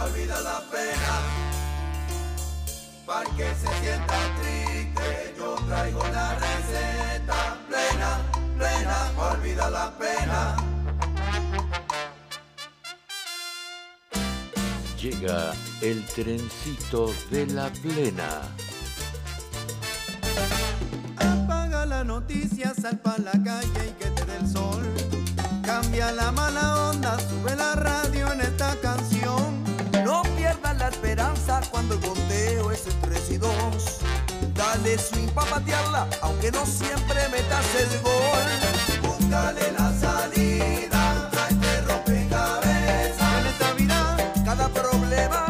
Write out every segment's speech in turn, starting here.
para olvidar la pena. Para que se sienta triste, yo traigo la receta plena, plena, para olvidar la pena. Llega el trencito de la plena. Apaga la noticia, sal pa' la calle y que te dé el sol. Cambia la mala onda, sube la radio esperanza cuando el conteo es el 3 y 2. Dale swing pa' patearla, aunque no siempre metas el gol. Búscale la salida a este rompecabezas. En esta vida, cada problema,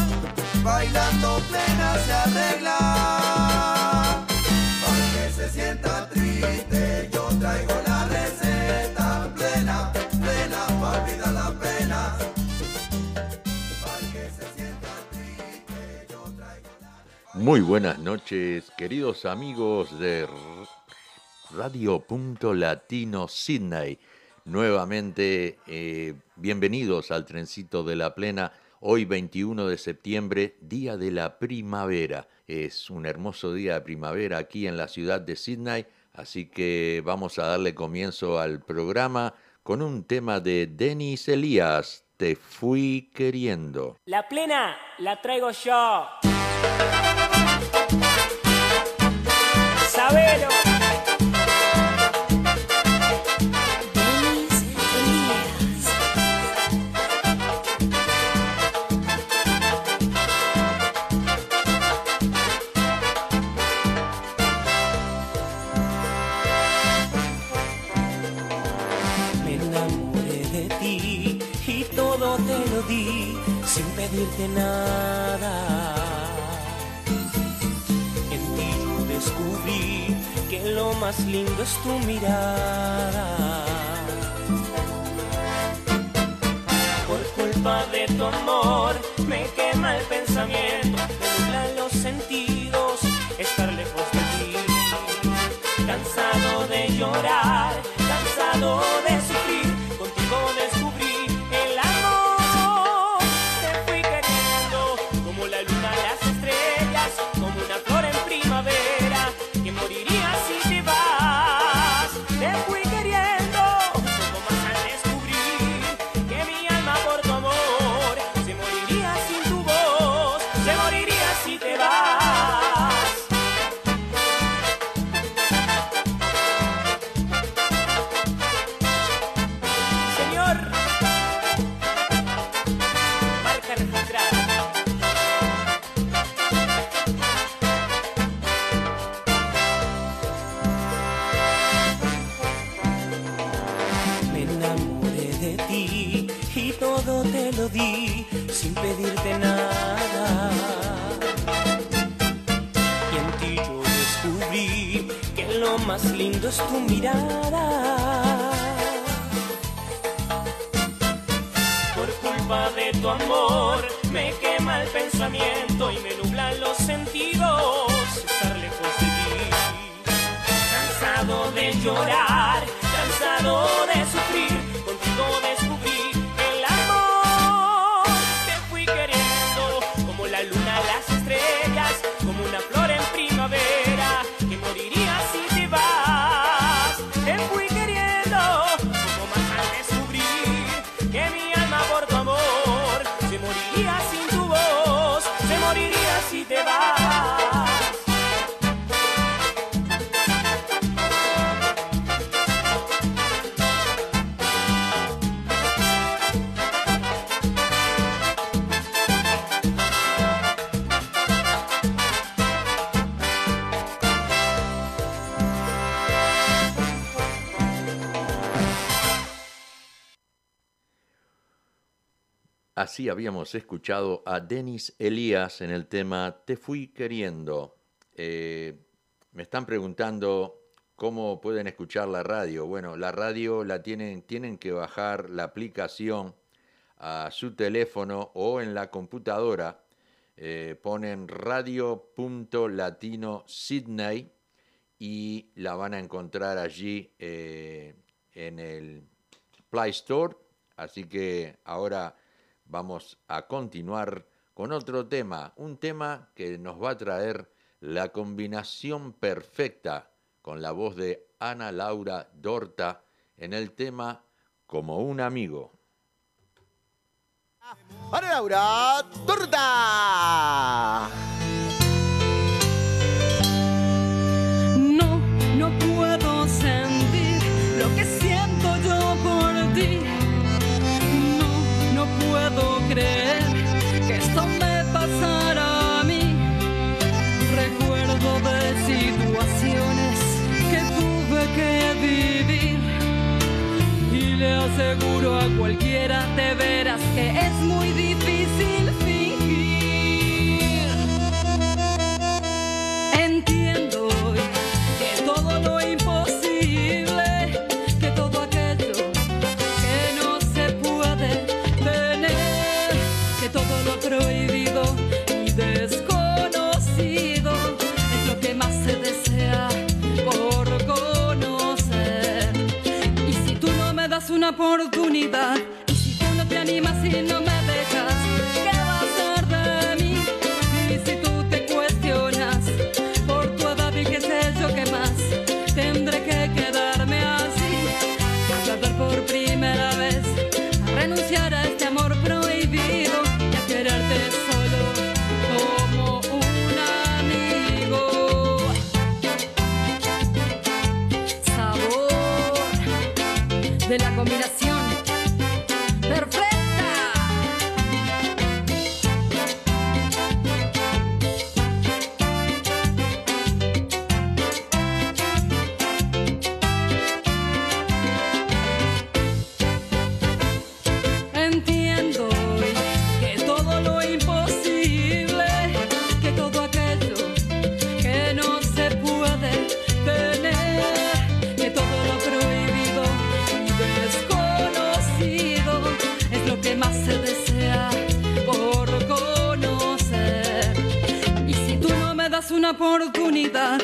bailando plena se arregla. Muy buenas noches, queridos amigos de Radio Punto Latino Sydney. Nuevamente, eh, bienvenidos al trencito de la plena. Hoy 21 de septiembre, día de la primavera. Es un hermoso día de primavera aquí en la ciudad de Sydney, así que vamos a darle comienzo al programa con un tema de Denis Elías, Te fui queriendo. La plena la traigo yo. Sabelo. Me enamoré de ti y todo te lo di sin pedirte nada. Lo más lindo es tu mirada. Por culpa de tu amor me quema el pensamiento, me nublan los sentidos, estar lejos de ti. Cansado de llorar, llorar, habíamos escuchado a Denis Elías en el tema Te fui queriendo. Eh, me están preguntando cómo pueden escuchar la radio. Bueno, la radio la tienen, tienen que bajar la aplicación a su teléfono o en la computadora. Eh, ponen radio.latino Sydney y la van a encontrar allí eh, en el Play Store. Así que ahora vamos a continuar con otro tema, un tema que nos va a traer la combinación perfecta con la voz de Ana Laura Dorta en el tema Como un amigo. Ana Laura Dorta. Oportunidad, una oportunidad,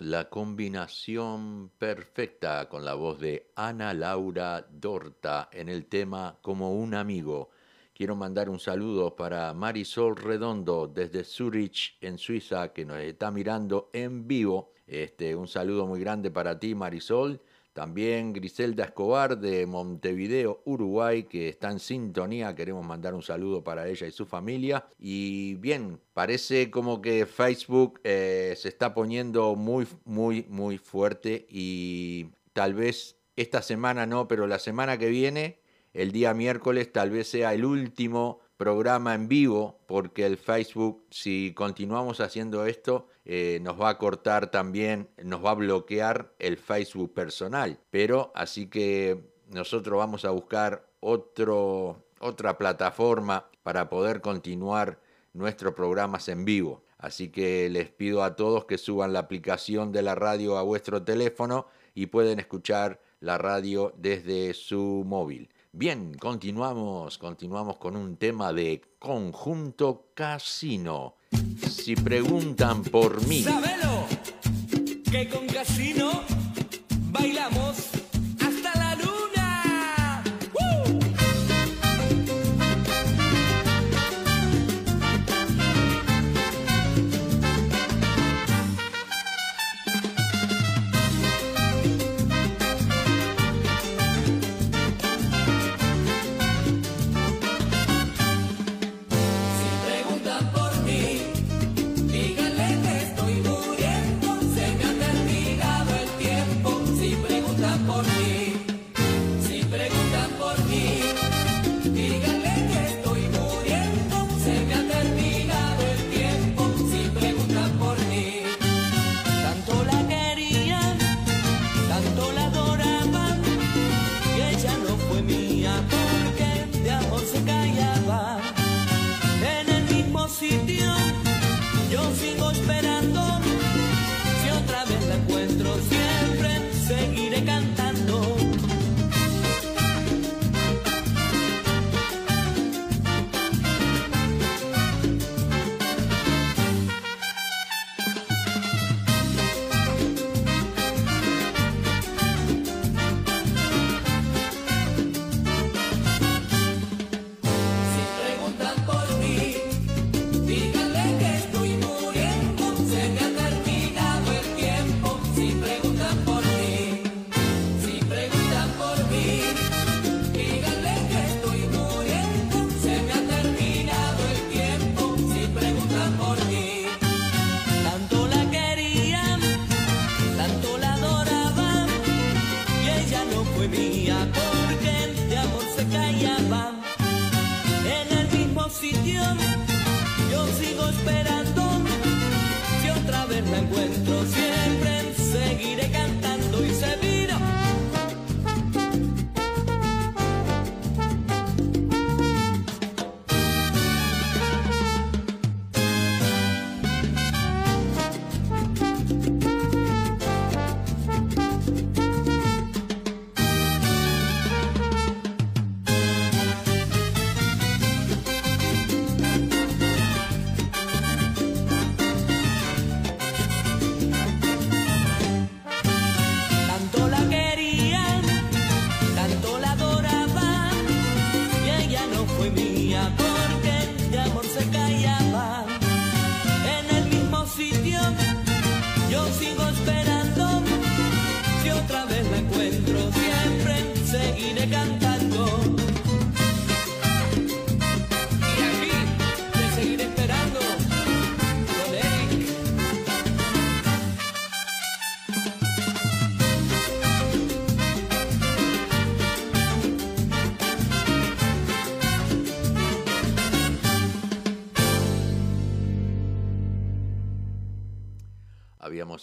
la combinación perfecta con la voz de Ana Laura Dorta en el tema Como un amigo. Quiero mandar un saludo para Marisol Redondo desde Zurich, en Suiza, que nos está mirando en vivo. Este, un saludo muy grande para ti, Marisol. También Griselda Escobar de Montevideo, Uruguay, que está en sintonía. Queremos mandar un saludo para ella y su familia. Y bien, parece como que Facebook eh, se está poniendo muy, muy, muy fuerte y tal vez esta semana no, pero la semana que viene, el día miércoles, tal vez sea el último programa en vivo, porque el Facebook, si continuamos haciendo esto, eh, nos va a cortar también, nos va a bloquear el Facebook personal. Pero así que nosotros vamos a buscar otro, otra plataforma para poder continuar nuestros programas en vivo. Así que les pido a todos que suban la aplicación de la radio a vuestro teléfono y pueden escuchar la radio desde su móvil. Bien, continuamos, continuamos con un tema de conjunto casino. Si preguntan por mí, Sabelo que con casino bailamos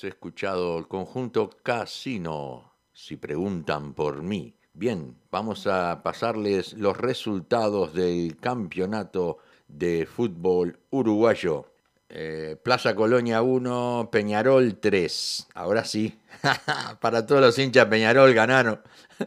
habíamos escuchado el conjunto Casino. Si preguntan por mí. Bien, vamos a pasarles los resultados del campeonato de fútbol uruguayo. Eh, Plaza Colonia 1, Peñarol 3. Ahora sí, para todos los hinchas Peñarol ganaron.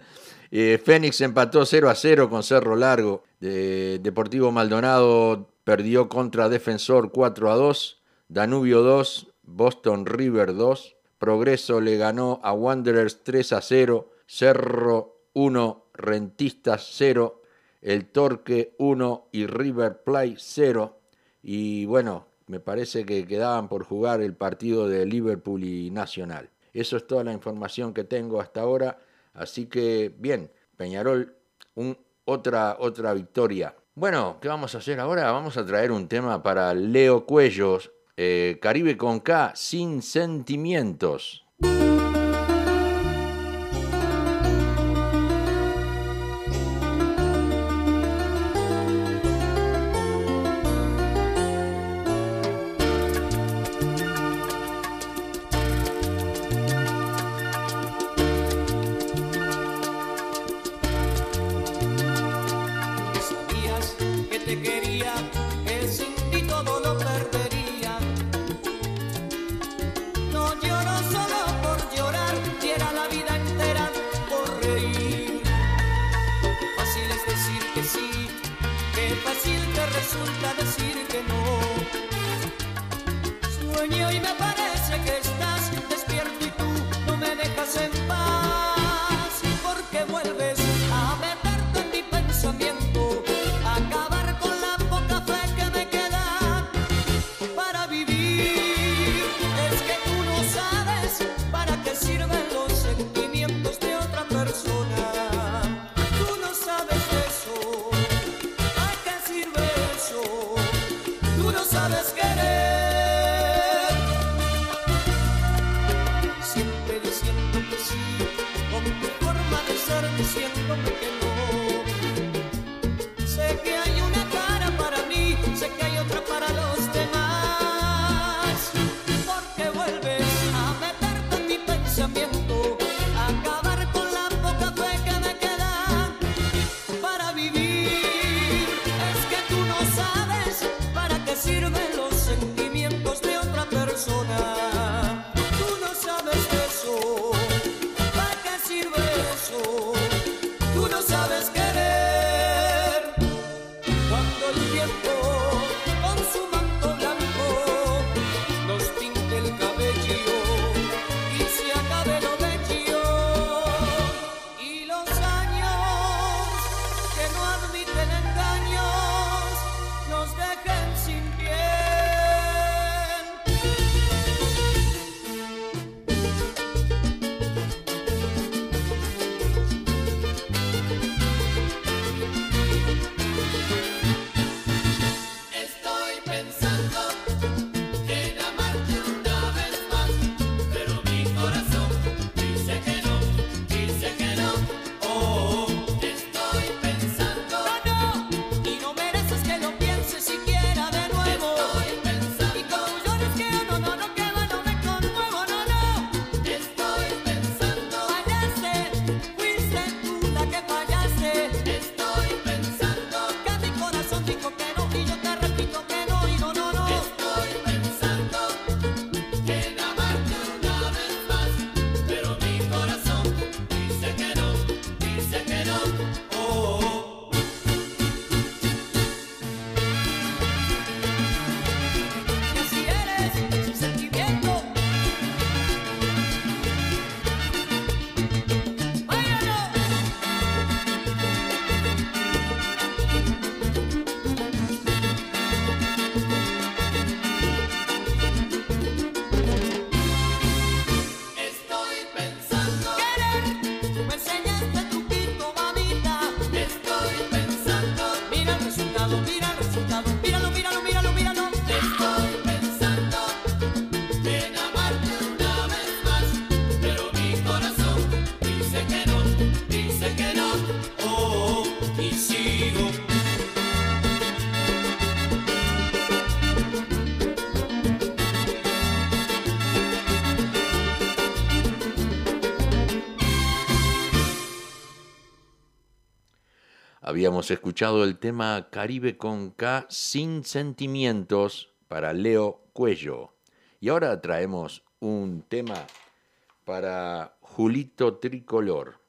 Eh, Fénix empató 0 a 0 con Cerro Largo. De- Deportivo Maldonado perdió contra Defensor 4 a 2. Danubio 2, Boston River 2. Progreso le ganó a Wanderers 3 a 0. Cerro 1, Rentistas 0. El Torque 1 y River Plate 0. Y bueno, me parece que quedaban por jugar el partido de Liverpool y Nacional. Eso es toda la información que tengo hasta ahora. Así que, bien, Peñarol, otra, otra victoria. Bueno, ¿qué vamos a hacer ahora? Vamos a traer un tema para Leo Cuellos, eh, Caribe con K, sin sentimientos. Persona. Habíamos escuchado el tema Caribe con K sin sentimientos para Leo Cuello. Y ahora traemos un tema para Julito Tricolor.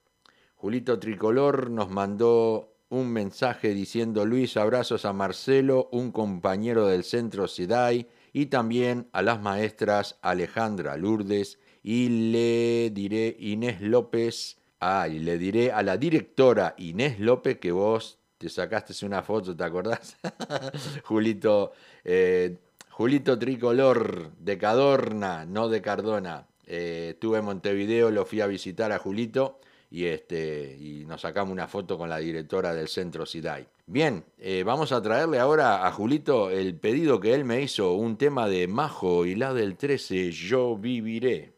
Julito Tricolor nos mandó un mensaje diciendo Luis, abrazos a Marcelo, un compañero del centro SIDAI, y también a las maestras Alejandra Lourdes, y le diré Inés López, ah, y le diré a la directora Inés López que vos te sacaste una foto, ¿te acordás? Julito, eh, Julito Tricolor de Cadorna, no de Cardona. Eh, estuve en Montevideo, lo fui a visitar a Julito y, este, y nos sacamos una foto con la directora del centro SIDAI. Bien, eh, vamos a traerle ahora a Julito el pedido que él me hizo, un tema de Majo y la del 13, Yo viviré.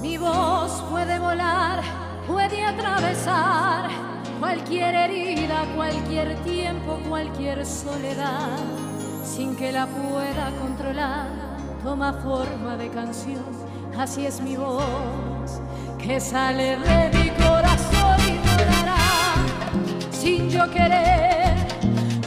Mi voz puede volar, puede atravesar cualquier herida, cualquier tiempo, cualquier soledad, sin que la pueda controlar. Toma forma de canción, así es mi voz, que sale de mi corazón y volará, sin yo querer,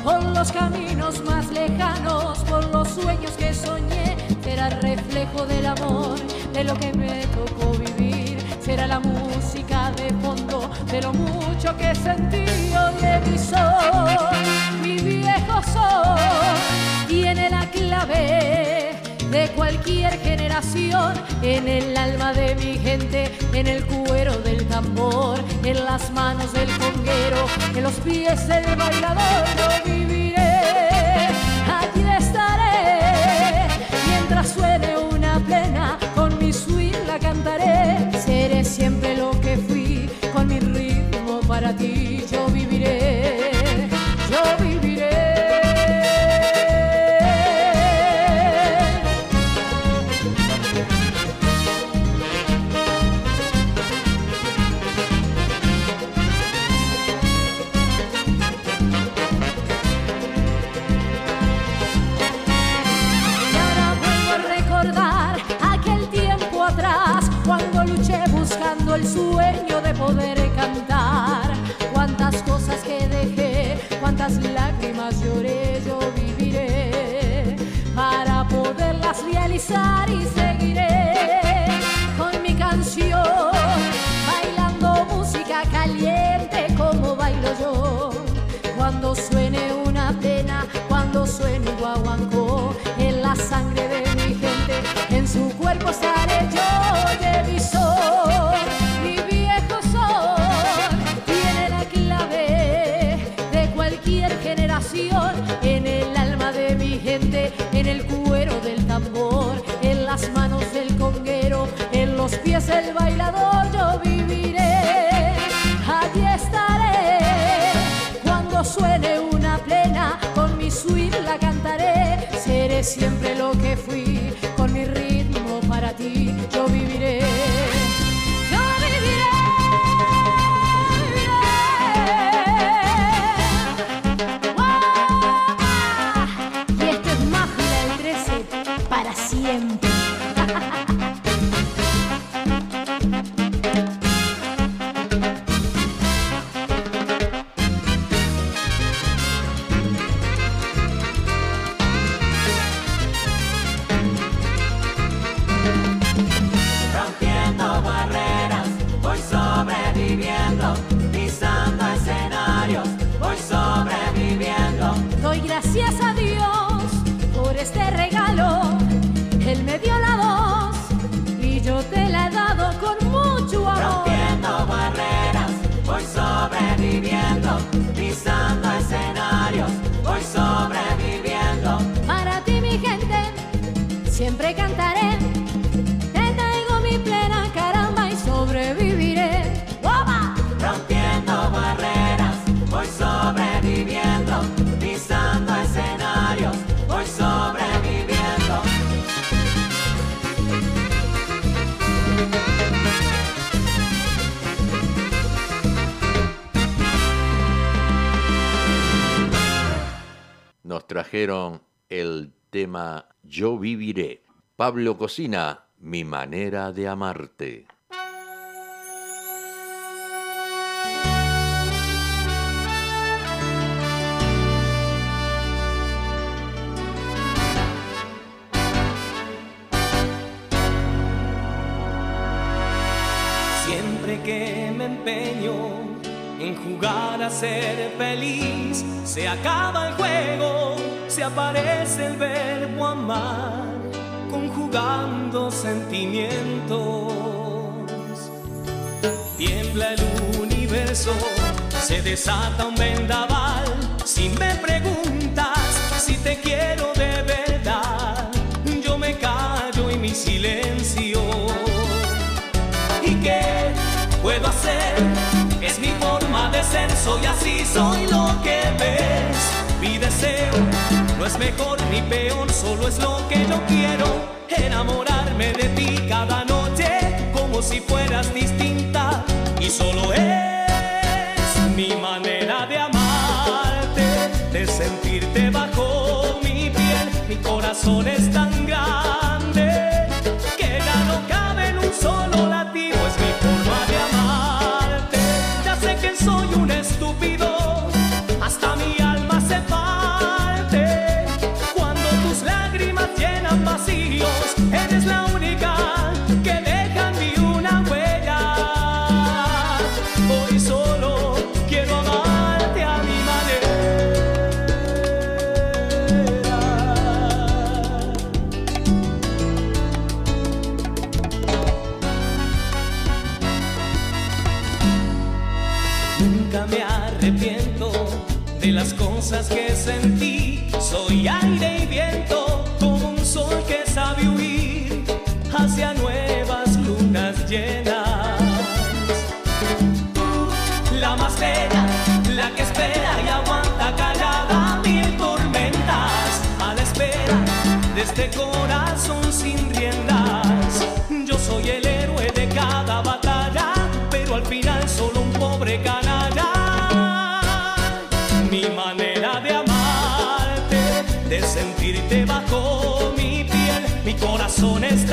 por los caminos más lejanos, por los sueños que soñé, será reflejo del amor, de lo que me tocó vivir, será la música de fondo, de lo mucho que sentí hoy mi sol, mi viejo sol, tiene la clave de cualquier generación, en el alma de mi gente, en el cuero del tambor, en las manos del conguero, en los pies del bailador, pensar. nos trajeron el tema Yo viviré. Pablo Cocina, Mi manera de amarte. jugar a ser feliz. Se acaba el juego, se aparece el verbo amar, conjugando sentimientos. Tiembla el universo, se desata un vendaval. Si me preguntas si te quiero de verdad, yo me callo y mi silencio. ¿Y qué puedo hacer? descenso y así soy lo que ves. Mi deseo no es mejor ni peor, solo es lo que yo quiero. Enamorarme de ti cada noche como si fueras distinta y solo es mi manera de amarte, de sentirte bajo mi piel. Mi corazón es tan grande. Cosas que sentí. Soy aire y viento, como un sol que sabe huir hacia nuevas lunas llenas. La más bella, la que espera y aguanta callada mil tormentas a la espera de este corazón sentirte bajo mi piel, mi corazón es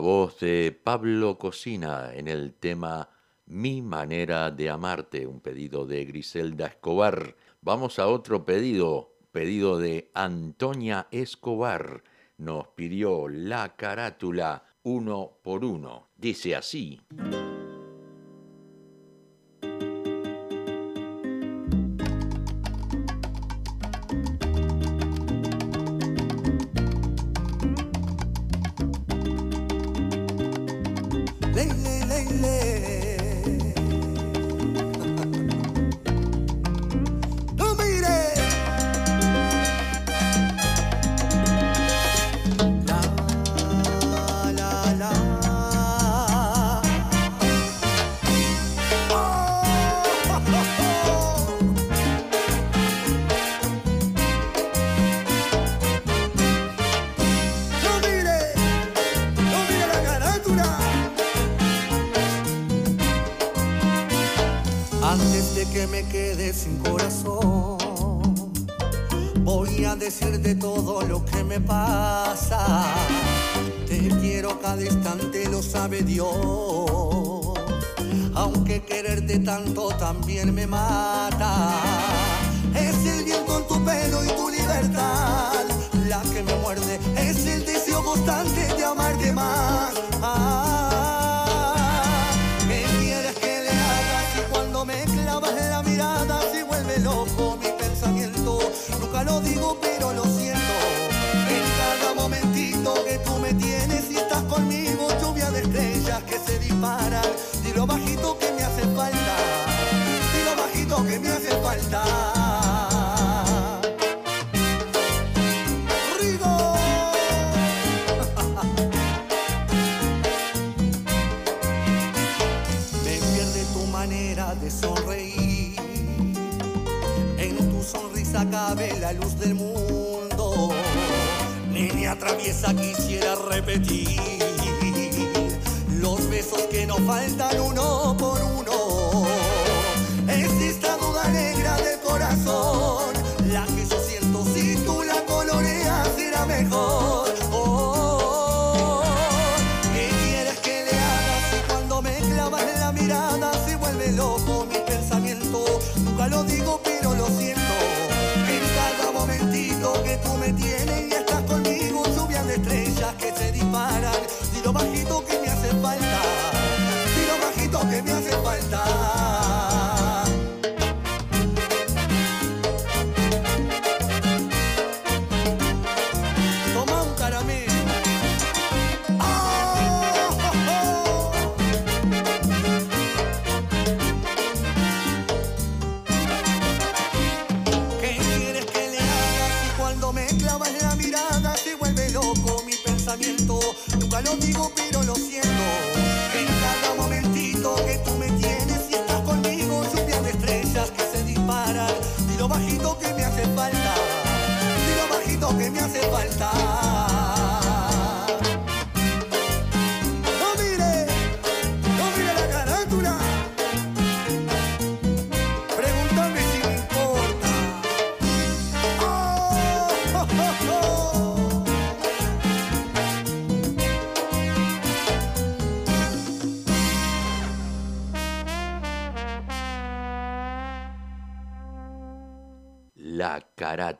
voz de Pablo Cocina en el tema Mi manera de amarte, un pedido de Griselda Escobar. Vamos a otro pedido, pedido de Antonia Escobar. Nos pidió la carátula uno por uno. Dice así. Loco mi pensamiento? Nunca lo digo, pero lo siento. En cada momentito que tú me tienes y estás conmigo, lluvia de estrellas que se disparan. Y bajito que me hace falta. Y bajito que me hace falta. Luz del mundo. Niña traviesa quisiera repetir los besos que nos faltan uno por uno. Es esta duda negra del corazón la que yo siento si tú la coloreas será mejor. Oh, ¿Qué quieres que le haga si cuando me clavas la mirada se vuelve loco mi pensamiento? Nunca lo digo tú me tienes y estás conmigo, lluvia estrellas que se disparan. Y lo bajito que me hace falta. Y lo bajito que me hace falta. Que me hace falta.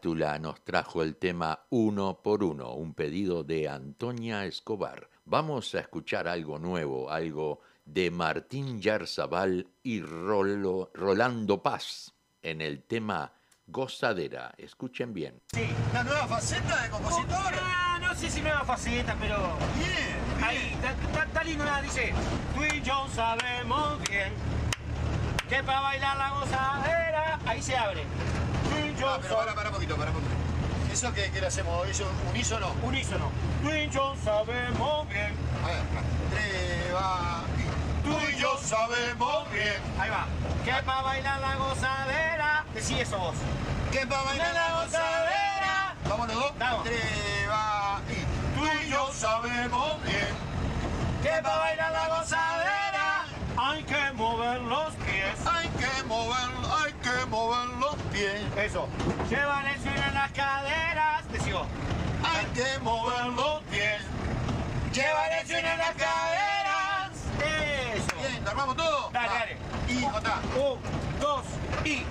Carátula nos trajo el tema Uno por Uno, un pedido de Antonia Escobar. Vamos a escuchar algo nuevo, algo de Martín Yarzabal y Rolo- Rolando Paz en el tema Gozadera. Escuchen bien. ¿La nueva faceta de compositor? Ah, no sé si nueva faceta, pero. Bien, Ahí, está- está está lindo nada, dice. Tú y yo sabemos bien que para bailar la gozadera, ahí se abre. Ah, pero para, para poquito, para poquito. ¿Eso que, que le hacemos? ¿Eso unísono? Unísono. Tú y yo sabemos bien. A ver, tres, va. y- Tú y yo sabemos bien Ahí va. Que para bailar la gozadera, decí eso vos. que para bailar la gozadera. Vamos los dos. Vamos. Tres, va. y- Tú y yo sabemos bien Que para bailar la gozadera, hay que mover los pies. hay que mover, hay que mover los pies. Eso. Llevan el swing en las caderas, decí vos. Hay que mover los pies. Llevan el swing en las caderas. Eso. Bien, ¿te armamos todo? Dale, Va. dale. Y jota. Un, dos y.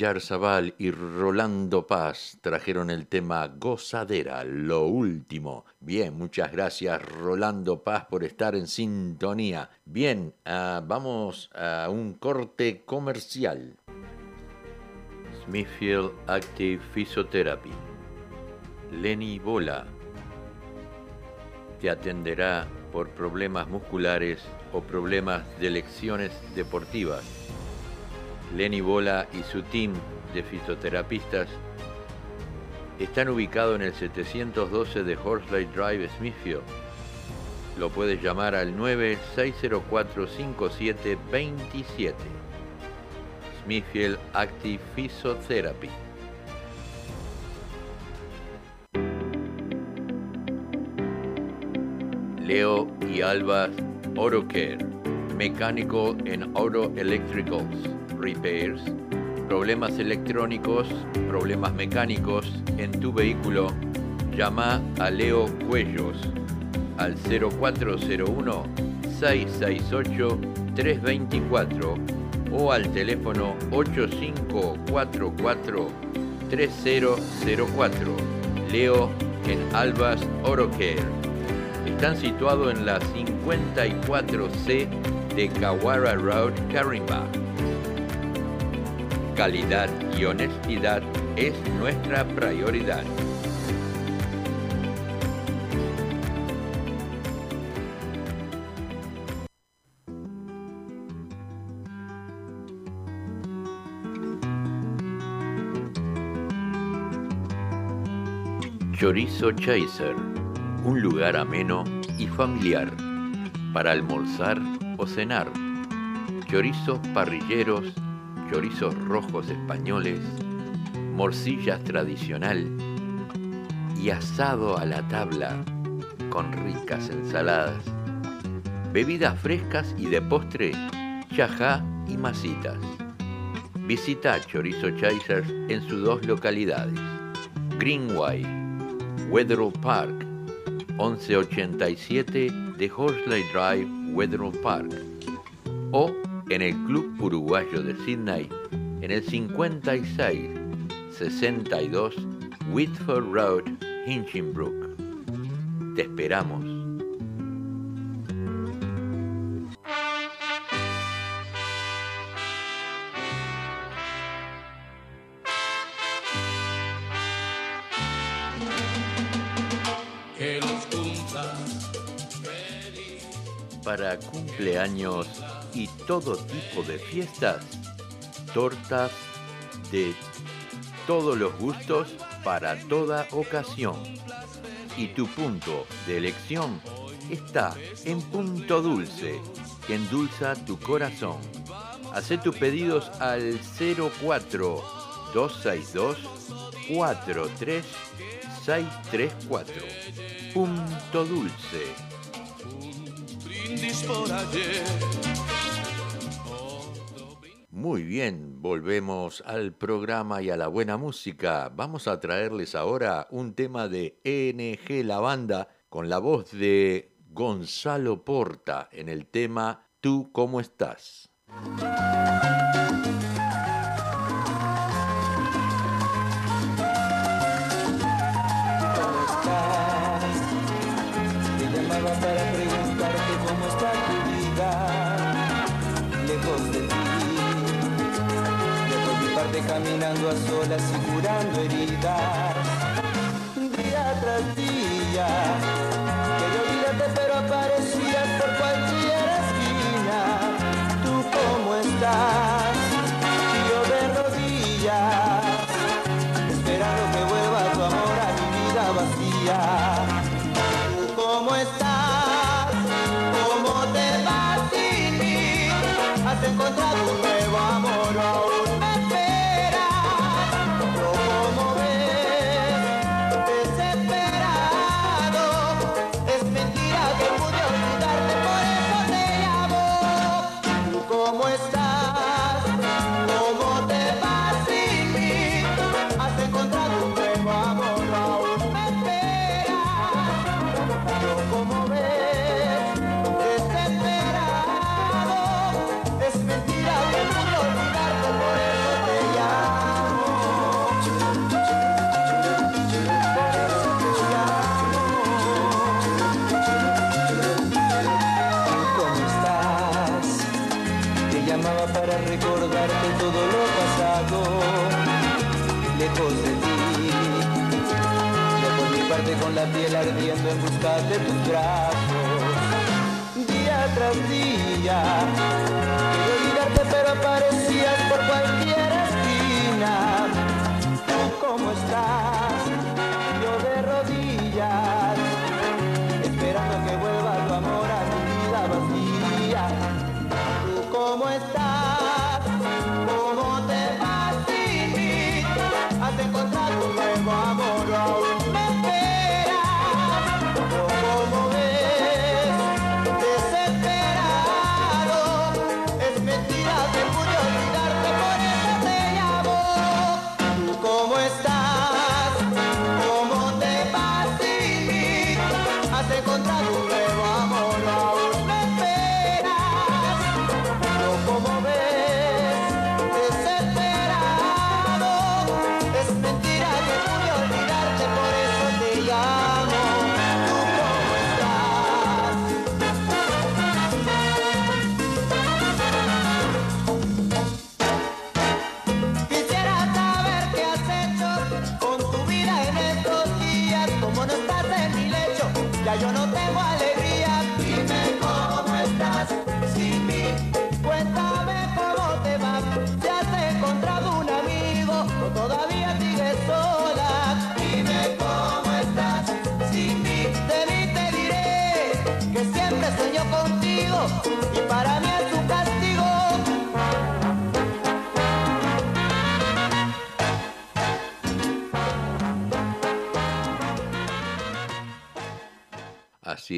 Yarzabal y Rolando Paz trajeron el tema Gozadera, lo último. Bien, muchas gracias Rolando Paz por estar en sintonía. Bien, ah, vamos a un corte comercial. Smithfield Active Physiotherapy. Lenny Bola te atenderá por problemas musculares o problemas de lecciones deportivas. Lenny Bola y su team de fisioterapistas están ubicados en el 712 de Horsley Drive, Smithfield. Lo puedes llamar al 96045727. Smithfield Active Physiotherapy. Leo y Alba Auto Care, Mechanical and Auto Electricals, Repairs, problemas electrónicos, problemas mecánicos en tu vehículo, llama a Leo Cuellos al 0401 668 324 o al teléfono 8544 3004. Leo en Albas Auto Care. Están situados en la 54C de Kawara Road, Carimba. Calidad y honestidad es nuestra prioridad. Chorizo Chaser, un lugar ameno y familiar para almorzar o cenar. Chorizos parrilleros, chorizos rojos españoles, morcillas tradicional y asado a la tabla con ricas ensaladas, bebidas frescas y de postre, chajá y masitas. Visita Chorizo Chaser en sus dos localidades, Greenway, Wetherall Park, 1187 de Horsley Drive, Wetherall Park, o en el Club Uruguayo de Sydney, en el 56 62 Whitford Road, Hinchinbrook. Te esperamos. Para cumpleaños y todo tipo de fiestas, tortas de todos los gustos para toda ocasión. Y tu punto de elección está en Punto Dulce, que endulza tu corazón. Haz tus pedidos al 04 262 43634. Punto Dulce. Muy bien, volvemos al programa y a la buena música. Vamos a traerles ahora un tema de ENG La Banda con la voz de Gonzalo Porta en el tema Tú cómo estás. A solas y curando heridas Día tras día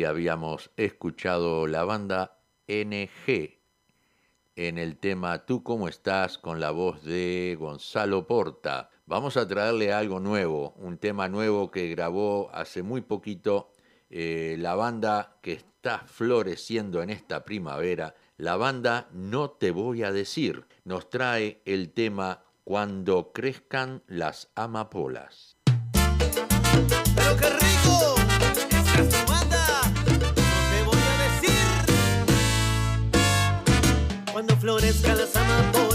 habíamos escuchado la banda NG en el tema Tú cómo estás con la voz de Gonzalo Porta. Vamos a traerle algo nuevo, un tema nuevo que grabó hace muy poquito eh, la banda que está floreciendo en esta primavera. La banda No Te Voy a Decir nos trae el tema Cuando crezcan las amapolas. cuando florezca la zamapora.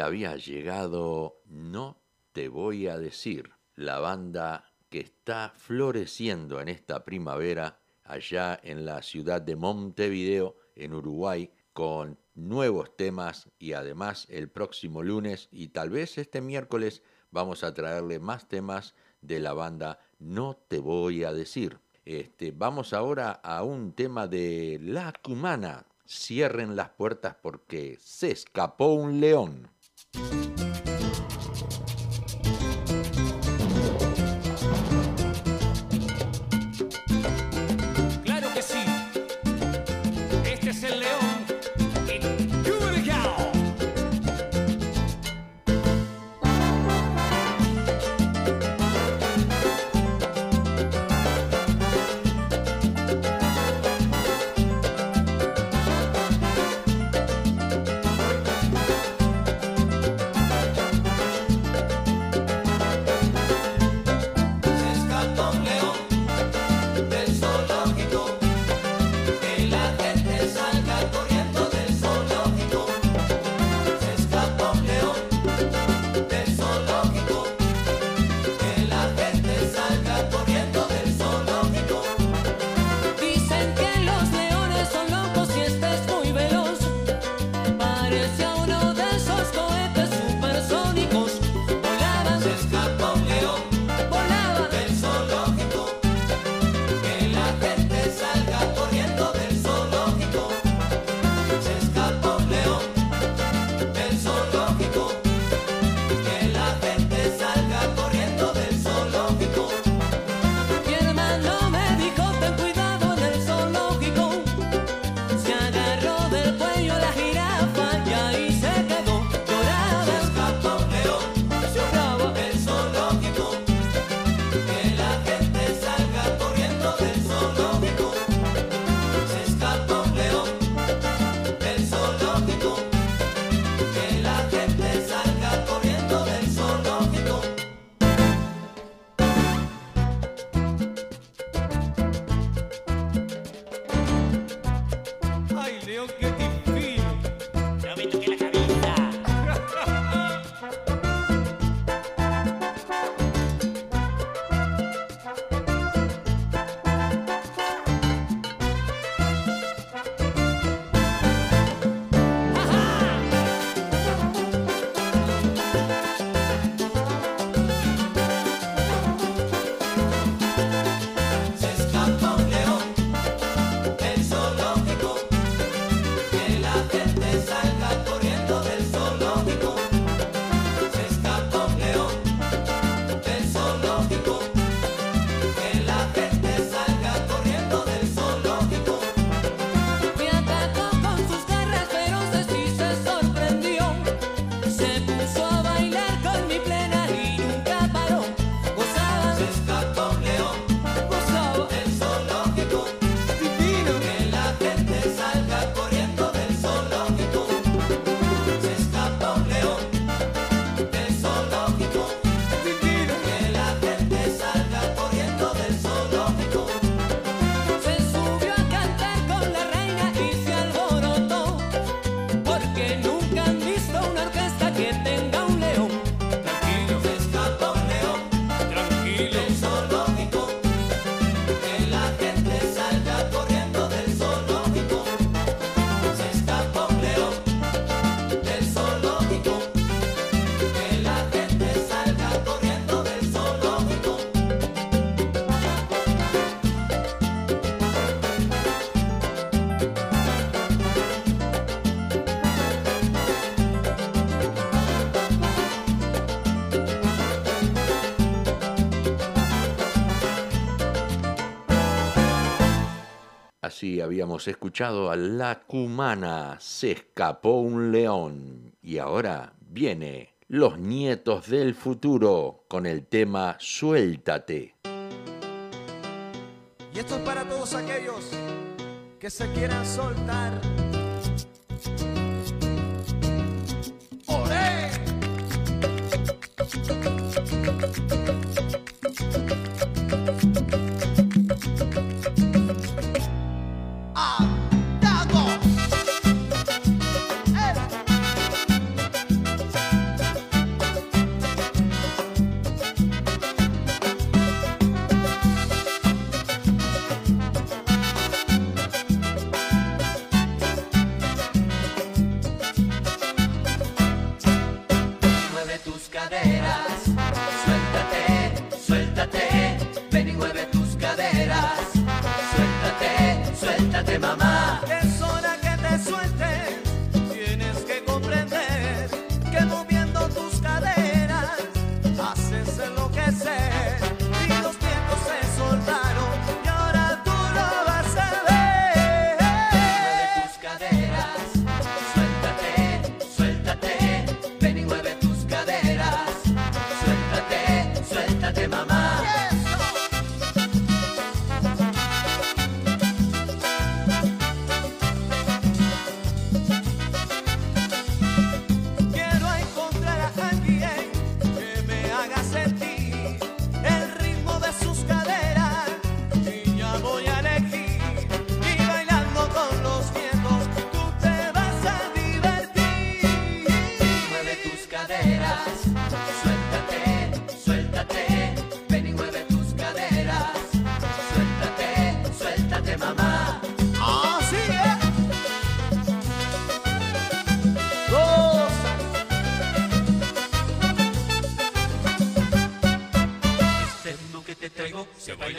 había llegado, no te voy a decir, la banda que está floreciendo en esta primavera allá en la ciudad de Montevideo, en Uruguay, con nuevos temas y además el próximo lunes y tal vez este miércoles vamos a traerle más temas de la banda No te voy a decir. Este, vamos ahora a un tema de La Cumana. Cierren las puertas porque se escapó un león. Música habíamos escuchado a La Cumana, se escapó un león y ahora viene Los Nietos del Futuro con el tema Suéltate. Y esto es para todos aquellos que se quieran soltar.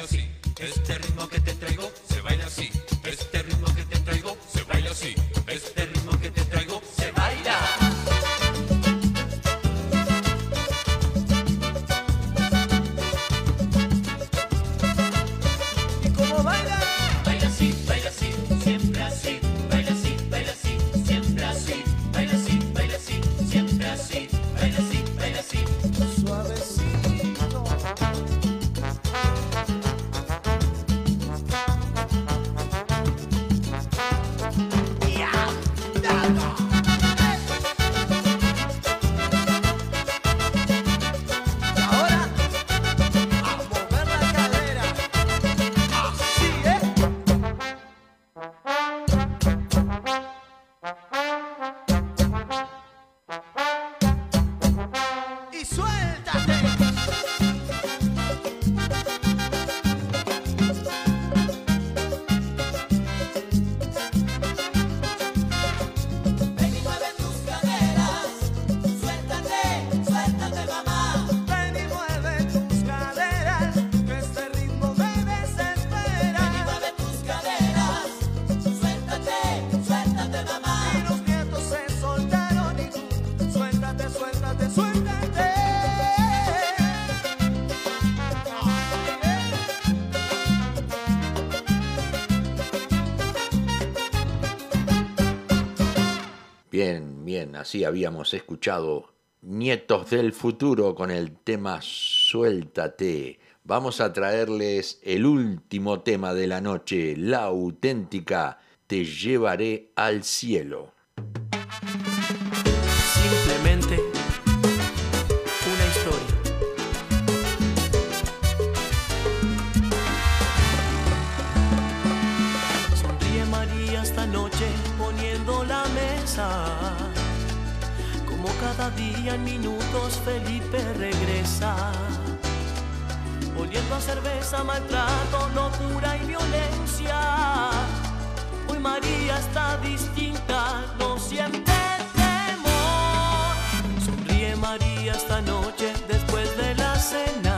Así. Este Así habíamos escuchado Nietos del Futuro con el tema Suéltate. Vamos a traerles el último tema de la noche, la auténtica Te llevaré al cielo. día en minutos Felipe regresa. Oliendo a cerveza, maltrato, locura y violencia. Hoy María está distinta, no siente temor. Sonríe María esta noche después de la cena.